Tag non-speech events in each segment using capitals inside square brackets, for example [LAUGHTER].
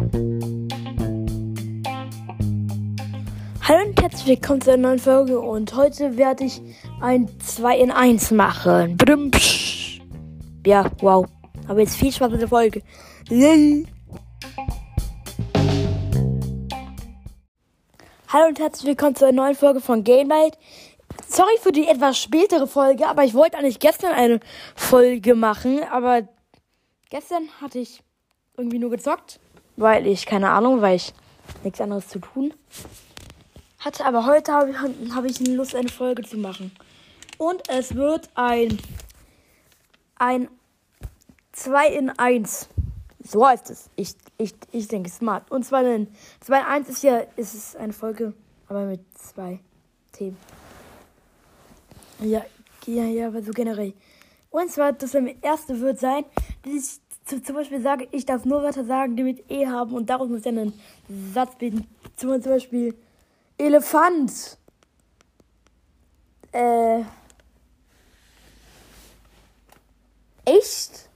Hallo und herzlich willkommen zu einer neuen Folge und heute werde ich ein 2 in 1 machen. Ja, wow. Aber jetzt viel Spaß mit der Folge. Hallo und herzlich willkommen zu einer neuen Folge von Gamelight. Sorry für die etwas spätere Folge, aber ich wollte eigentlich gestern eine Folge machen, aber gestern hatte ich irgendwie nur gezockt, weil ich, keine Ahnung, weil ich nichts anderes zu tun hatte. Aber heute habe ich, hab ich Lust, eine Folge zu machen. Und es wird ein, ein 2 in 1. So heißt es. Ich, ich, ich denke smart. Und zwar ein 2 in 1 ist ja ist es eine Folge, aber mit zwei Themen. Ja, ja, ja, aber so generell. Und zwar, das erste wird sein, dass ich zum Beispiel sage, ich darf nur Wörter sagen, die mit E haben und daraus muss dann ein Satz bilden. Zum, zum Beispiel Elefant. Äh. Echt?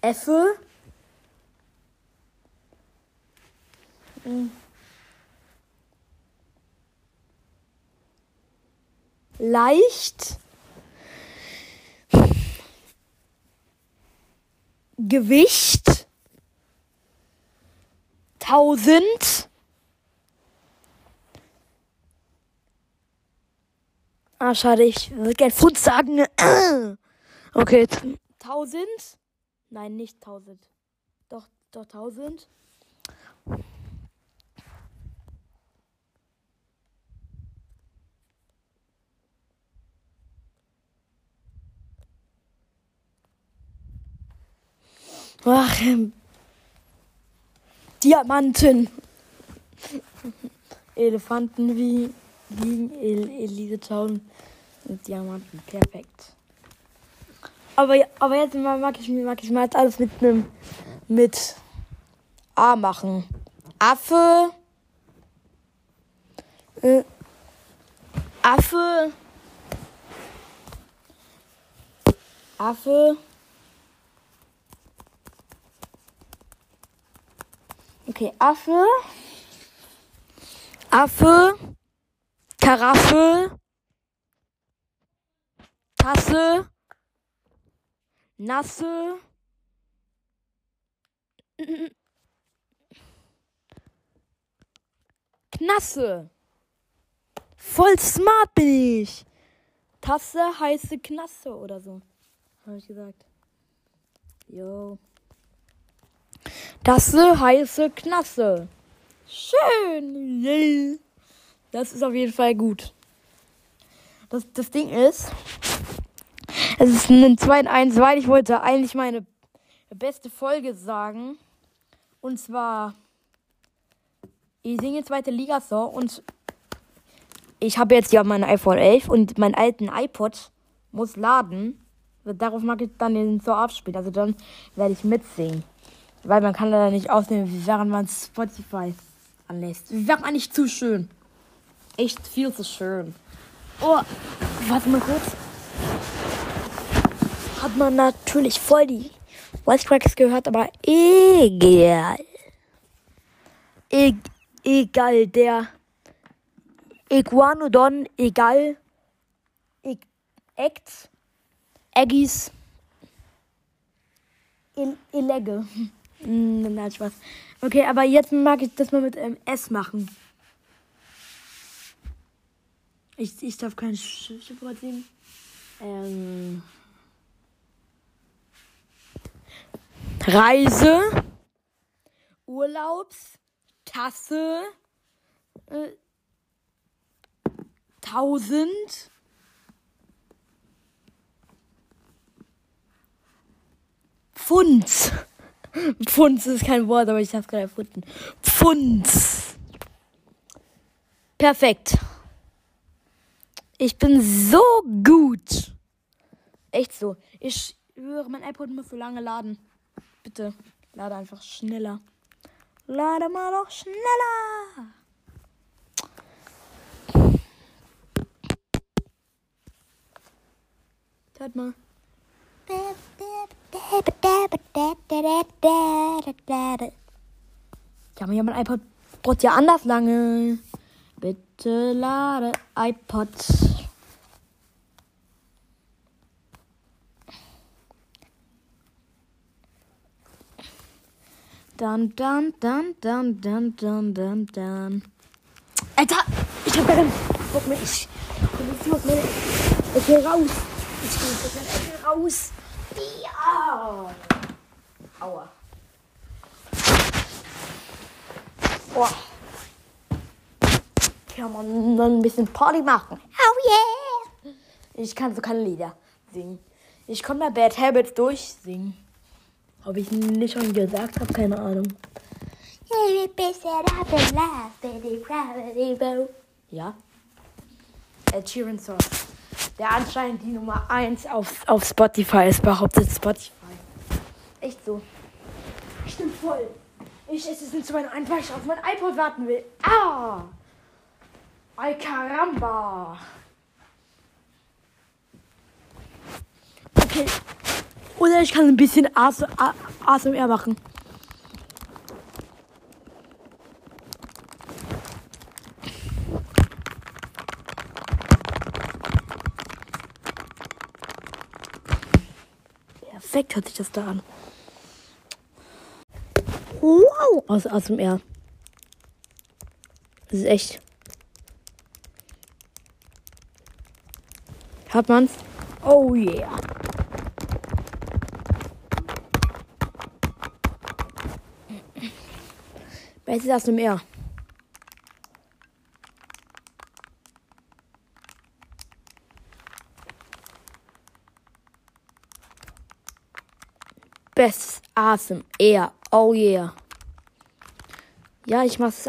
Effe? Hm. Leicht? Gewicht? Tausend? Ah, schade, ich würde gerne Pfund sagen. [CLEARS THROAT] Okay, tausend? Nein, nicht tausend. Doch, doch tausend. Ach, ähm, Diamanten. Elefanten wie wiegen El Elite Town und Diamanten. Perfekt. Aber, aber jetzt mag ich, mag ich mal jetzt alles mit einem mit A machen. Affe. Äh, Affe. Affe. Okay, Affe. Affe. Karaffe. Tasse. Nasse. Knasse. Voll smart bin ich. Tasse heiße Knasse oder so. Habe ich gesagt. Jo. Tasse heiße Knasse. Schön. Yay. Das ist auf jeden Fall gut. Das, das Ding ist, es ist ein 2 in 1, weil ich wollte eigentlich meine beste Folge sagen. Und zwar, ich singe zweite Liga-Song und ich habe jetzt ja mein iPhone 11 und meinen alten iPod muss laden. Darauf mag ich dann den Song abspielen. Also dann werde ich mitsingen. Weil man kann da nicht aufnehmen, während man Spotify anlässt. Wäre eigentlich zu schön. Echt viel zu schön. Oh, warte mal kurz hat man natürlich voll die Voice Cracks gehört, aber egal. E egal, der Iguanodon, egal. E Act, Eggies, Elegge. Nein, Spaß. Okay, aber jetzt mag ich das mal mit ähm, S machen. Ich, ich darf kein Schiffwort sehen. Ähm. Reise, Urlaubs, Tasse, äh, tausend, Pfund. Pfund ist kein Wort, aber ich habe es gerade erfunden. Pfund. Perfekt. Ich bin so gut. Echt so. Ich höre, mein iPod muss so lange laden. Bitte, lade einfach schneller. Lade mal noch schneller. Hört mal. Ja, aber ja, mein iPod braucht ja anders lange. Bitte lade iPod. Dann, dann, dann, dann, dann, dann, dann, dann. Alter, ich hab keinen Bock mehr. Ich, ich muss meine Ecke raus. Ich gehe aus meiner Ecke Aua. Oh. Kann man dann ein bisschen Party machen. Oh yeah. Ich kann so keine Lieder singen. Ich konnte mal Bad Habits durchsingen. Ob ich nicht schon gesagt habe, keine Ahnung. Ja. Ed Sheeran Song. Der anscheinend die Nummer 1 auf, auf Spotify ist, behauptet Spotify. Echt so. Stimmt voll. Ich esse es nicht zu meinem ein, weil ich auf mein iPod warten will. Ah! Ay caramba! Okay. Oder ich kann ein bisschen ASMR machen. Perfekt hört sich das da an. Wow! Aus ASMR. Das ist echt. Hat man's? Oh yeah. Bestes aus Meer. Bestes ASMR. Oh yeah. Ja, ich mach's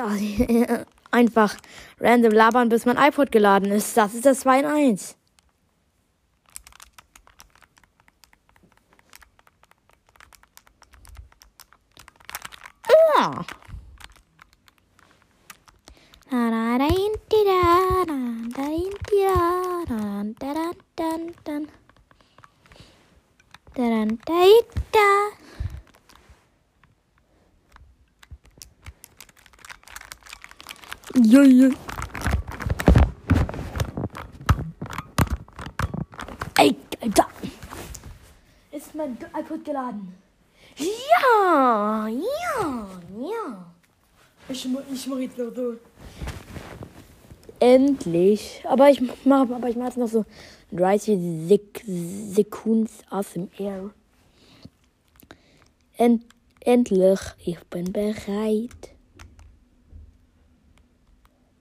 [LAUGHS] einfach random labern, bis mein iPod geladen ist. Das ist das 2 in 1. Ja. Ja, ja. Ey, Alter. Ist mein iPod geladen? Ja, ja, ja. Ich, ich mache jetzt noch so. Endlich. Aber ich mache aber ich mach jetzt noch so 30 Sek Sekunden aus dem Air. End, endlich. Ich bin bereit.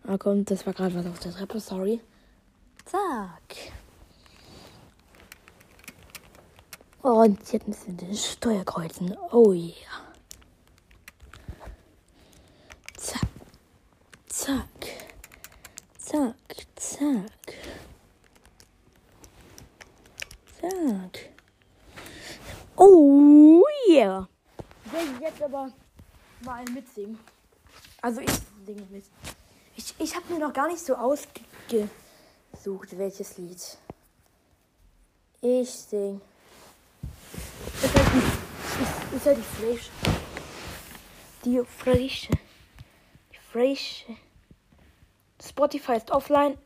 Ah komm, das war gerade was auf der Treppe, sorry. Zack. Und jetzt müssen wir den Steuer kreuzen. Oh yeah. Zack. Zack. Zack. Zack. Zack. Oh yeah. Ich will jetzt aber mal mitsingen. Also ich singe mit. Ich, ich habe mir noch gar nicht so ausgesucht, welches Lied. Ich sing. Ist halt die, ist, ist halt die Frische. Die Frische. Die Frische. Spotify ist offline.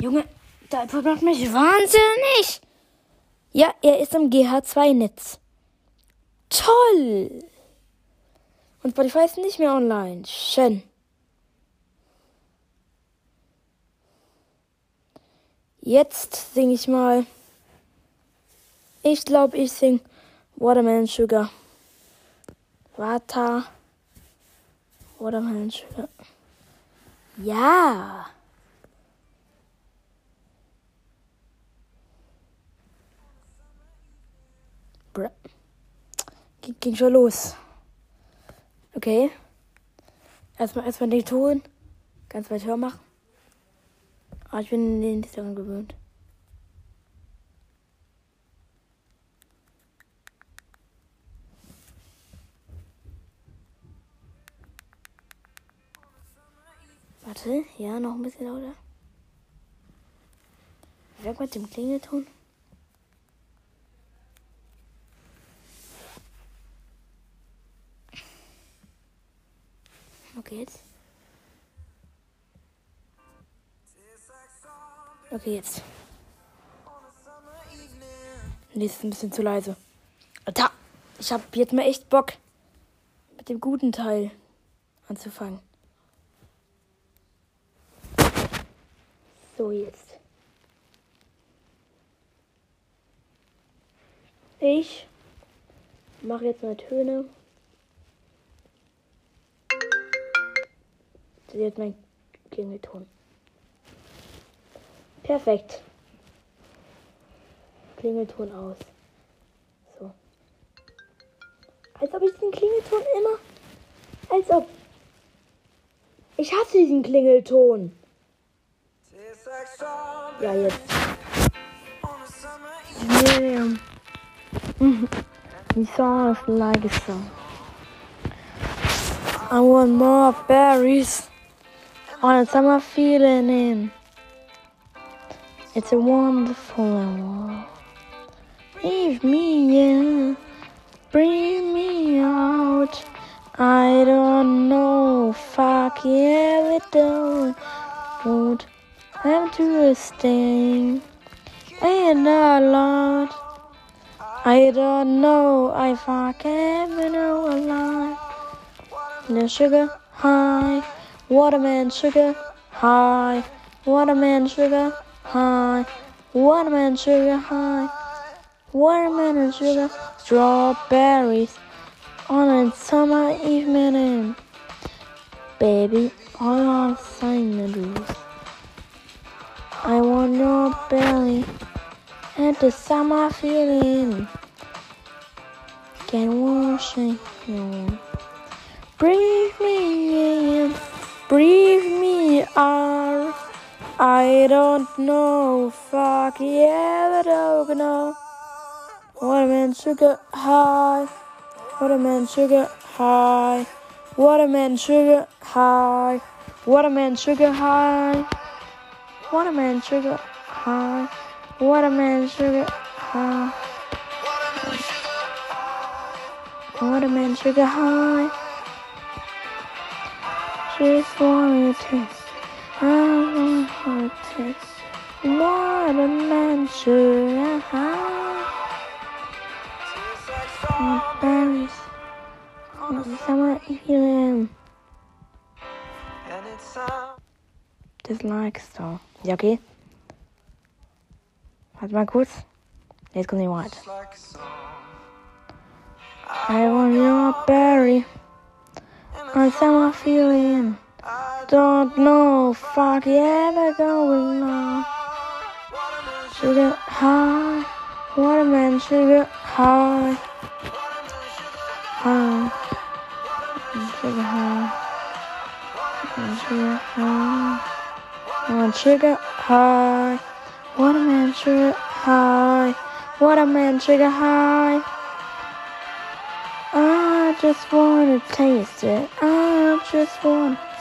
Junge, da macht mich wahnsinnig. Ja, er ist im GH2-Netz. Toll. Und Spotify ist nicht mehr online. Schön. Jetzt singe ich mal. Ich glaube, ich sing Watermelon Sugar. Water. Watermelon Sugar. Ja. Ging, schon los. Okay. Erstmal erstmal den Ton ganz weit höher machen. Aber ich bin nicht daran gewöhnt. Warte, ja, noch ein bisschen lauter. Weg mit dem Klingelton. Okay, jetzt. Okay, jetzt. Nee, ist ein bisschen zu leise. Da! Ich hab jetzt mal echt Bock, mit dem guten Teil anzufangen. So, jetzt. Ich mache jetzt mal Töne. Das ist jetzt mein Klingelton. Perfekt. Klingelton aus. So. Als ob ich den Klingelton immer. Als ob. Ich hasse diesen Klingelton. Ja, jetzt. Yeah. The song is like a song. I want more berries on a summer feeling in. It's a wonderful hour. Leave me in, bring me out. I don't know, fuck yeah, we don't. Won't have to stay. And a lot. I don't know if I can know a lot. The sugar high, waterman sugar high, waterman sugar high, watermelon sugar high, watermelon sugar, strawberries on a summer evening. Baby, I want to sing. I want your belly and the summer feeling. Can wash you. Breathe me in, breathe me out. I don't know, fuck yeah, I don't know. Watermelon sugar high, watermelon sugar high, watermelon sugar high, watermelon sugar high, watermelon sugar high, watermelon sugar high, watermelon sugar high. Just wanna taste. I wanna taste watermelon sugar high. Berries on a summer mm, mm, evening. Dislike Star. Ja, okay. Warte mal kurz. Jetzt kommt die Wahrheit. I want your berry on a summer feeling. Don't know, fuck yeah, we're going on. Sugar high, watermelon sugar high, high, sugar high, sugar high, want sugar high, watermelon sugar high, watermelon sugar high. I just wanna taste it. I just wanna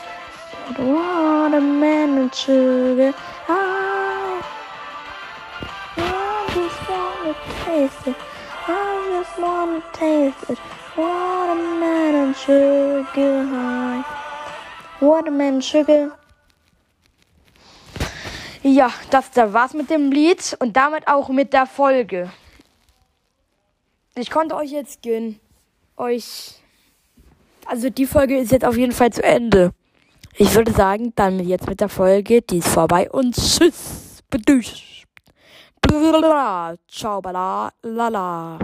Watermelon sugar high. I just wanna taste it. I just wanna taste it. Watermelon sugar high. Watermelon sugar. Ja, das da war's mit dem Lied und damit auch mit der Folge. Ich konnte euch jetzt gönnen. Euch. Also die Folge ist jetzt auf jeden Fall zu Ende. Ich würde sagen, dann jetzt mit der Folge, die ist vorbei und tschüss. Bedüsch. Ciao, bala, lala.